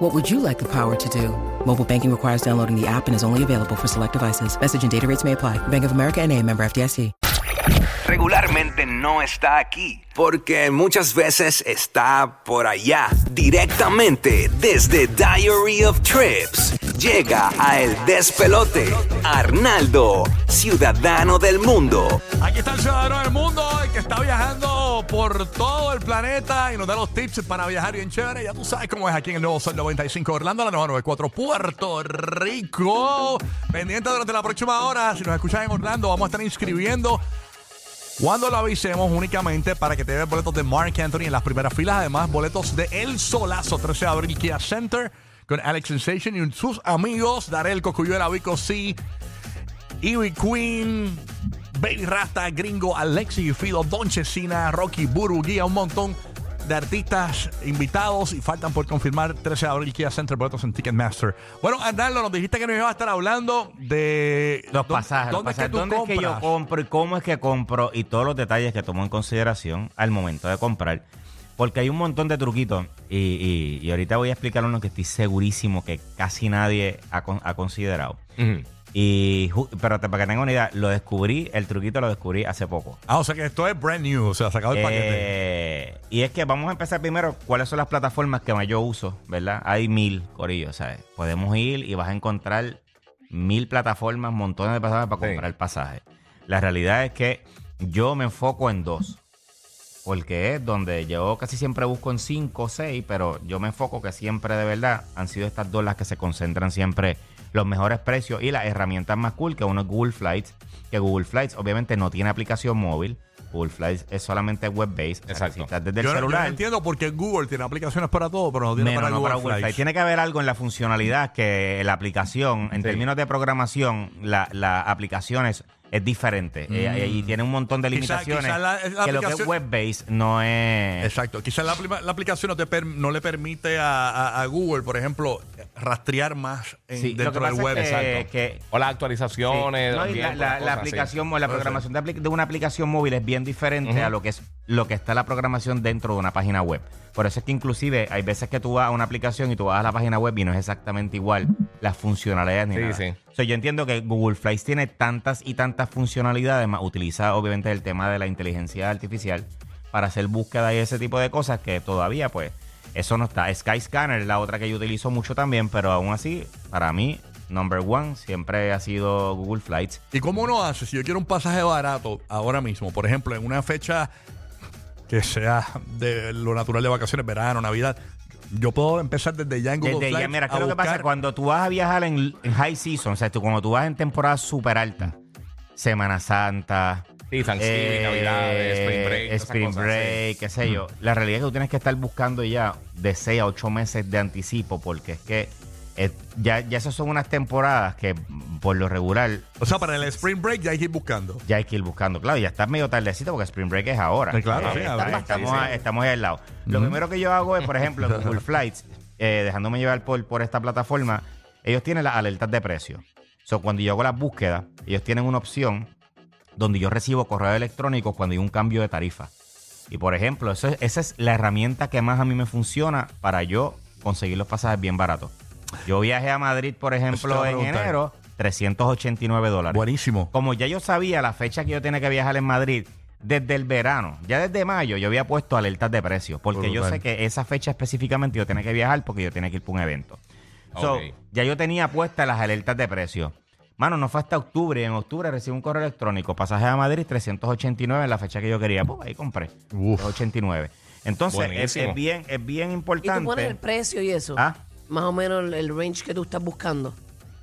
What would you like the power to do? Mobile banking requires downloading the app and is only available for select devices. Message and data rates may apply. Bank of America and a member FDIC. regularmente no está aquí, porque muchas veces está por allá, directamente desde Diary of Trips. Llega a El Despelote, Arnaldo, ciudadano del mundo. Aquí está el ciudadano del mundo, el que está viajando por todo el planeta y nos da los tips para viajar bien chévere. Ya tú sabes cómo es aquí en el Nuevo Sol 95 Orlando, la 994 Puerto Rico. Pendiente durante la próxima hora, si nos escuchan en Orlando, vamos a estar inscribiendo cuando lo avisemos únicamente para que te vean boletos de Mark Anthony en las primeras filas. Además, boletos de El Solazo, 13 de abril, Kia Center, con Alex Sensation y sus amigos, Darel Cocuyuela, Vico C, Ivy Queen, Baby Rasta, Gringo, Alexi Fido, Don Chesina, Rocky Buru, Guía, un montón de artistas invitados y faltan por confirmar 13 de abril Kia Center, boletos en Ticketmaster. Bueno, Arnaldo, nos dijiste que nos iba a estar hablando de Los pasajes, los ¿Dónde, pasajes. es que tú ¿Dónde es que yo compro y cómo es que compro y todos los detalles que tomo en consideración al momento de comprar? Porque hay un montón de truquitos y, y- y ahorita voy a explicar uno que estoy segurísimo que casi nadie ha, con- ha considerado. Y, pero para que tengan una idea, lo descubrí, el truquito lo descubrí hace poco. Ah, o sea que esto es brand new, o sea, sacado el paquete. Eh, y es que vamos a empezar primero, ¿cuáles son las plataformas que más yo uso? ¿Verdad? Hay mil, Corillo, ¿sabes? Podemos ir y vas a encontrar mil plataformas, montones de plataformas para Sí. comprar pasajes. La realidad es que yo me enfoco en dos. Porque es donde yo casi siempre busco en cinco o seis, pero yo me enfoco que siempre de verdad han sido estas dos las que se concentran siempre los mejores precios y las herramientas más cool, que uno es Google Flights, que Google Flights obviamente no tiene aplicación móvil. Google Flights es solamente web-based. Exacto. Desde el yo, no- yo no celular. entiendo por qué Google tiene aplicaciones para todo, pero no tiene Menos para no Google, para Google Flights. Flights. Tiene que haber algo en la funcionalidad que la aplicación, en Sí. términos de programación, la, la aplicación es, diferente. Eh, y tiene un montón de Mm. Quizá- limitaciones quizá la- la que lo que es web-based no es... Exacto. Quizás la, la aplicación no, te per- no le permite a, a- a Google, por ejemplo, rastrear más en- Sí, lo dentro del web. es que, O las actualizaciones. Sí. No, y bien, la, la- cosas la así. aplicación o la programación de, una aplicación móvil es bien diferente a lo que es lo que está la programación dentro de una página web. Por eso es que inclusive hay veces que tú vas a una aplicación y tú vas a la página web y no es exactamente igual las funcionalidades ni Sí, nada. Yo entiendo que Google Flights tiene tantas y tantas funcionalidades, más utiliza obviamente el tema de la inteligencia artificial para hacer búsqueda y ese tipo de cosas que todavía pues eso no está. Skyscanner es la otra que yo utilizo mucho también, pero aún así, para mí, number one siempre ha sido Google Flights. ¿Y cómo uno hace? Si yo quiero un pasaje barato ahora mismo, por ejemplo, en una fecha que sea de lo natural de vacaciones, verano, Navidad, yo puedo empezar desde ya en Google Desde ya, mira, ¿qué a es lo que pasa? buscar- Cuando tú vas a viajar en, en high season, o sea, tú, cuando tú vas en temporada súper alta, Semana Santa, Sí, Thanksgiving, Navidades, Spring Break, todas esas Spring cosas, Break, qué sé yo. La realidad es que tú tienes que estar buscando ya de 6 a 8 meses de anticipo, porque es que eh, ya, ya esas son unas temporadas que por lo regular O sea, para el Spring Break ya hay que ir buscando. ya hay que ir buscando. Claro, ya está medio tardecito porque Spring Break es ahora. Sí, claro, sí, está- ahora. estamos, Sí, sí. a- estamos ahí al lado. Lo primero que yo hago es, por ejemplo, en Google Flights, eh, dejándome llevar por, por esta plataforma, ellos tienen las alertas de precio. So, cuando yo hago las búsquedas, ellos tienen una opción donde yo recibo correo electrónico cuando hay un cambio de tarifa. Y por ejemplo, eso esa es la herramienta que más a mí me funciona para yo conseguir los pasajes bien baratos. Yo viajé a Madrid, por ejemplo, en enero, 389 dólares. Buenísimo. Como ya yo sabía la fecha que yo tenía que viajar en Madrid, desde el verano, ya desde mayo, yo había puesto alertas de precios. Porque yo sé que esa fecha específicamente yo tenía que viajar porque yo tenía que ir para un evento. So, Ok. ya yo tenía puestas las alertas de precios. Mano, no fue hasta octubre. y En octubre recibí un correo electrónico. Pasaje a Madrid, 389 en la fecha que yo quería. Pues ahí compré. Uf. 389. Entonces, es, es bien, es bien Y importante. tú pones el precio y eso. Ah. Más o menos el, range que tú estás buscando.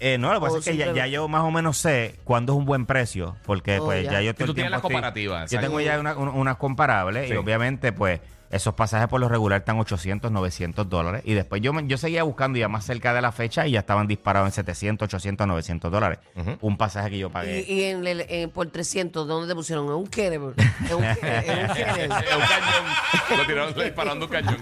Eh, no, lo que pasa es que ya, ya yo más o menos sé cuándo es un buen precio, porque Oh, pues ya. ya yo tú el tienes las tiempo estoy- comparativas, Yo exacto. tengo ya una- un- unas comparables Sí. y obviamente pues Esos pasajes por lo regular están 800, 900 dólares. Y después yo, yo seguía buscando ya más cerca de la fecha y ya estaban disparados en 700, 800, 900 dólares. Un pasaje que yo pagué. Y, y en el, en- por 300, ¿dónde te pusieron? En un Kenner. En un Kenner. En un Kenner. Es un cañón. Lo tiraron disparando un cañón.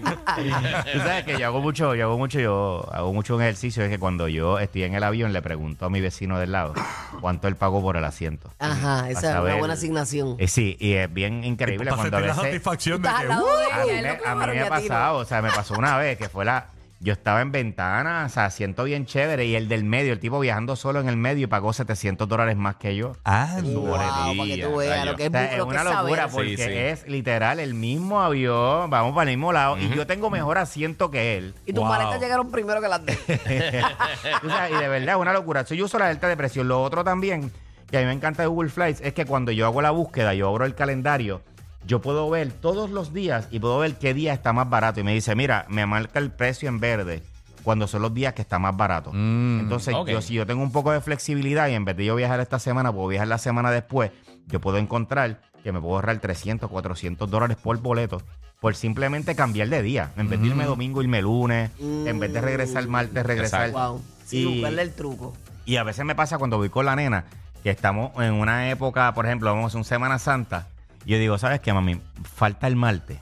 Tú sabes que yo hago mucho, yo hago mucho, yo hago mucho un ejercicio, es que cuando yo estoy en el avión le pregunto a mi vecino del lado cuánto él pagó por el asiento. Ajá, esa es una buena asignación. Eh, sí, y es bien increíble cuando a veces... satisfacción de que. A mí, me, a mí ha pasado, o sea, me pasó una vez que fue la... Yo estaba en ventana, o sea, asiento bien chévere y el del medio, el tipo viajando solo en el medio pagó 700 dólares más que yo. Ah, Wow, para que tú veas lo que O es, sea, es lo una locura saber. porque Sí, sí. es literal el mismo avión, vamos para el mismo lado y yo tengo mejor asiento que él. Y tus Wow. maletas llegaron primero que las de él. Tú sabes, y de verdad es una locura. So, yo uso la alerta de precio. Lo otro también, que a mí me encanta de Google Flights, es que cuando yo hago la búsqueda, yo abro el calendario, yo puedo ver todos los días y puedo ver qué día está más barato. Y me dice, mira, me marca el precio en verde cuando son los días que está más barato. Entonces, ok. yo si yo tengo un poco de flexibilidad y en vez de yo viajar esta semana, puedo viajar la semana después, yo puedo encontrar que me puedo ahorrar 300, 400 dólares por boleto por simplemente cambiar de día. En vez de irme domingo, irme lunes. En vez de regresar martes, regresar. Exacto. Wow. Sí, Y- buscarle el truco. Y a veces me pasa cuando voy con la nena, que estamos en una época, por ejemplo, vamos a un Semana Santa, yo digo, ¿sabes qué, mami? Falta el martes.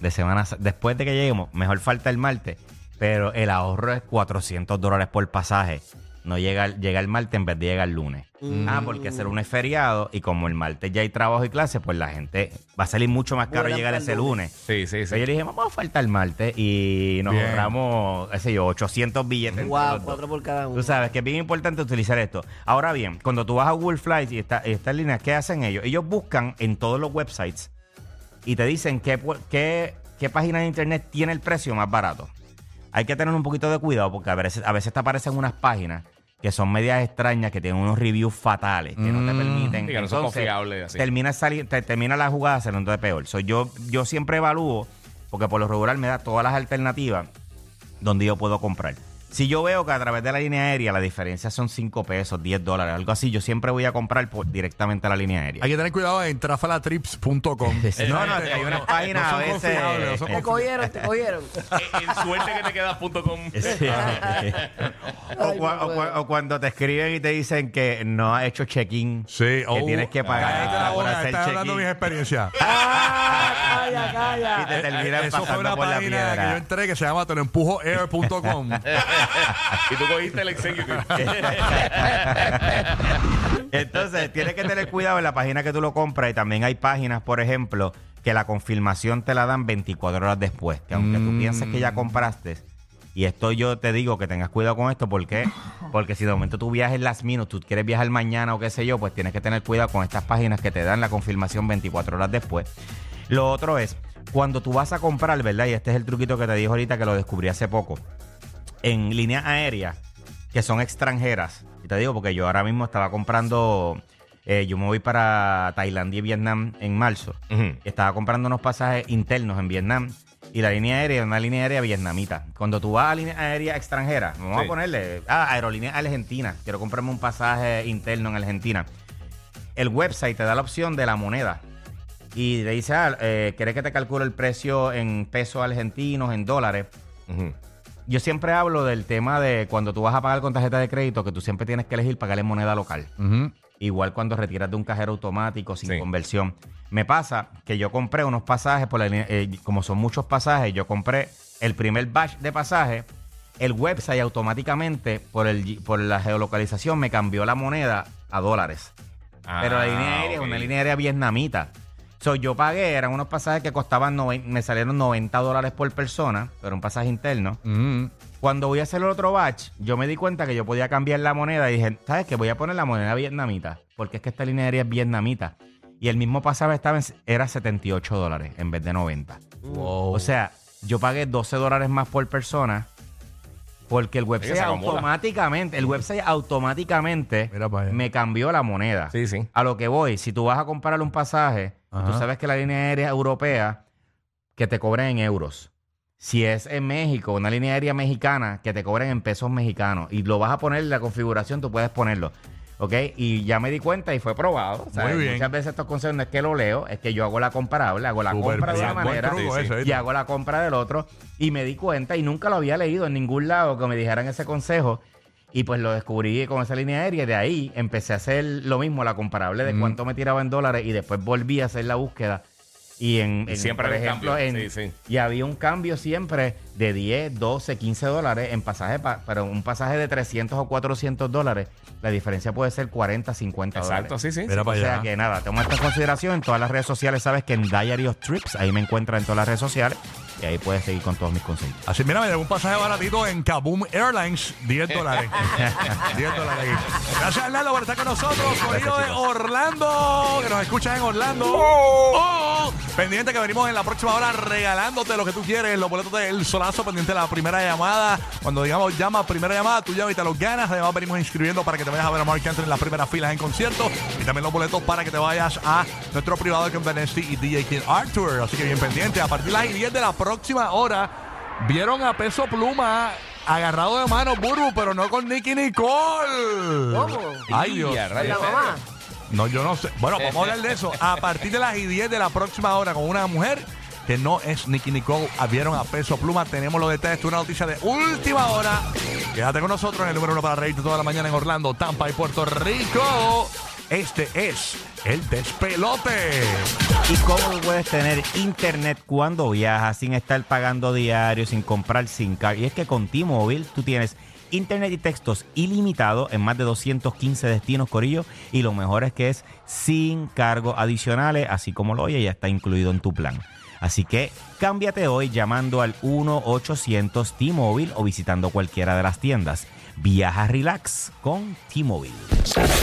De Semana Después de que lleguemos, mejor falta el martes, pero el ahorro es 400 dólares por pasaje. No llega, el- llega el martes en vez de llegar el lunes. Ah, porque ese lunes es feriado y como el martes ya hay trabajo y clase, pues la gente va a salir mucho más caro llegar el ese lunes. Sí, sí, Entonces sí. yo le dije, vamos a faltar el martes y nos Bien. ahorramos, qué sé yo, 800 billetes. Wow, cuatro por cada Tú uno. sabes que es bien importante utilizar esto. Ahora bien, cuando tú vas a Google Flights y está, y está en línea, ¿qué hacen ellos? Ellos buscan en todos los websites y te dicen qué, qué, qué página de internet tiene el precio más barato. Hay que tener un poquito de cuidado porque a veces, a veces te aparecen unas páginas que son medias extrañas, que tienen unos reviews fatales, que no te permiten. Sí, que no son Entonces, confiables, así. Termina, sali- te- termina la jugada saliendo de peor. So, yo, yo siempre evalúo, porque por lo regular me da todas las alternativas donde yo puedo comprar. Si yo veo que a través de la línea aérea la diferencia son 5 pesos, 10 dólares, algo así, yo siempre voy a comprar por, directamente a la línea aérea. Hay que tener cuidado en trafalatrips.com. No, no, hay unas páginas a son veces- confiables, no son Te confiables. cogieron, te cogieron. En suerte que te quedas.com. Sí. o, no o o cuando te escriben y te dicen que no has hecho check-in, Sí, que oh, tienes que pagar la por hacer estás hablando de mis experiencias. Ah, calla, calla. y te terminan Eso fue pasando una por la página que yo piedra. entré que se llama teloempujoair.com. y tú cogiste el executive. Entonces, tienes que tener cuidado en la página que tú lo compras y también hay páginas, por ejemplo, que la confirmación te la dan 24 horas después. Que aunque tú pienses que ya compraste, y esto yo te digo que tengas cuidado con esto, ¿por qué? Porque si de momento tú viajes las minutos, tú quieres viajar mañana o qué sé yo, pues tienes que tener cuidado con estas páginas que te dan la confirmación 24 horas después. Lo otro es, cuando tú vas a comprar, ¿verdad? Y este es el truquito que te dije ahorita que lo descubrí hace poco. En líneas aéreas que son extranjeras, y te digo porque yo ahora mismo estaba comprando, eh, yo me voy para Tailandia y Vietnam en marzo. Estaba comprando unos pasajes internos en Vietnam y la línea aérea es una línea aérea vietnamita. Cuando tú vas a línea aérea extranjera, vamos Sí. a ponerle, ah, aerolínea argentina, quiero comprarme un pasaje interno en Argentina. El website te da la opción de la moneda y te dice, ah, eh, ¿quieres que te calcule el precio en pesos argentinos, en dólares? Ujú. Yo siempre hablo del tema de cuando tú vas a pagar con tarjeta de crédito, que tú siempre tienes que elegir pagar en moneda local. Ujú. Igual cuando retiras de un cajero automático sin Sí. conversión. Me pasa que yo compré unos pasajes, por la línea- eh, como son muchos pasajes, yo compré el primer batch de pasajes. El website automáticamente, por, el, por la geolocalización, me cambió la moneda a dólares. Pero la Ah, línea aérea ok. es una línea aérea vietnamita. So, yo pagué, eran unos pasajes que costaban, noven- me salieron 90 dólares por persona, pero un pasaje interno. Ujú. Cuando voy a hacer el otro batch, yo me di cuenta que yo podía cambiar la moneda y dije, ¿sabes qué? Voy a poner la moneda vietnamita, porque es que esta línea aérea es vietnamita. Y el mismo pasaje estaba en- era 78 dólares en vez de 90. Wow. O sea, yo pagué 12 dólares más por persona porque el website acumula. automáticamente, el website automáticamente Mira para allá. me cambió la moneda. Sí, sí. A lo que voy, si tú vas a comprar un pasaje, Ajá. tú sabes que la línea aérea europea que te cobran en euros. Si es en México, una línea aérea mexicana, que te cobren en pesos mexicanos. Y lo vas a poner en la configuración, tú puedes ponerlo. ¿Ok? Y ya me di cuenta y fue probado. ¿sabes? Muy bien. Muchas veces estos consejos no es que lo leo, es que yo hago la comparable, hago la compra de una manera truco y hago la compra del otro. Y me di cuenta y nunca lo había leído en ningún lado que me dijeran ese consejo. Y pues lo descubrí con esa línea aérea. y De ahí empecé a hacer lo mismo, la comparable de cuánto me tiraba en dólares. Y después volví a hacer la búsqueda. Y en, Y en, siempre por ejemplo, cambio. en, Sí, sí. y había un cambio siempre de 10, 12, 15 dólares en pasaje, pa- pero un pasaje de 300 o 400 dólares, la diferencia puede ser 40, 50 Exacto, dólares. sí, sí. Mira O para sea allá. que nada, toma esto en consideración. En todas las redes sociales sabes que en Diary of Trips, ahí me encuentras en todas las redes sociales y ahí puedes seguir con todos mis consejos. Así, mira, me llegó un pasaje baratito en Kaboom Airlines, 10 dólares. 10 dólares. Gracias, Arnaldo, por estar con nosotros. Corrido de Orlando, que nos escuchan en Orlando. Oh, pendiente que venimos en la próxima hora regalándote lo que tú quieres, los boletos del solazo, pendiente de la primera llamada. Cuando digamos llama, primera llamada, tú llamas y te los ganas. Además, venimos inscribiendo para que te vayas a ver a Mark Anthony en las primeras filas en concierto. Y también los boletos para que te vayas a nuestro privado de Campanesti y DJ King Arthur. Así que bien pendiente. A partir de las 10 de la próxima hora, vieron a Peso Pluma agarrado de mano, Burbu, pero no con Nicky Nicole. ¿Cómo? Ay, Dios. ¿Con la mamá? No, yo no sé. Bueno, vamos a hablar de eso. A partir de las 10 de la próxima hora con una mujer que no es Nicky Nicole. Vieron a Peso Pluma. Tenemos los detalles. Es una noticia de última hora. Quédate con nosotros en el número uno para reírte toda la mañana en Orlando, Tampa y Puerto Rico. Este es el despelote. ¿Y cómo puedes tener internet cuando viajas sin estar pagando diario, sin comprar SIM card? Y es que con T-Mobile tú tienes internet y textos ilimitados en más de 215 destinos, Corillo. Y lo mejor es que es sin cargos adicionales, así como lo oye, ya está incluido en tu plan. Así que cámbiate hoy llamando al 1-800 T-Mobile o visitando cualquiera de las tiendas. Viaja relax con T-Mobile.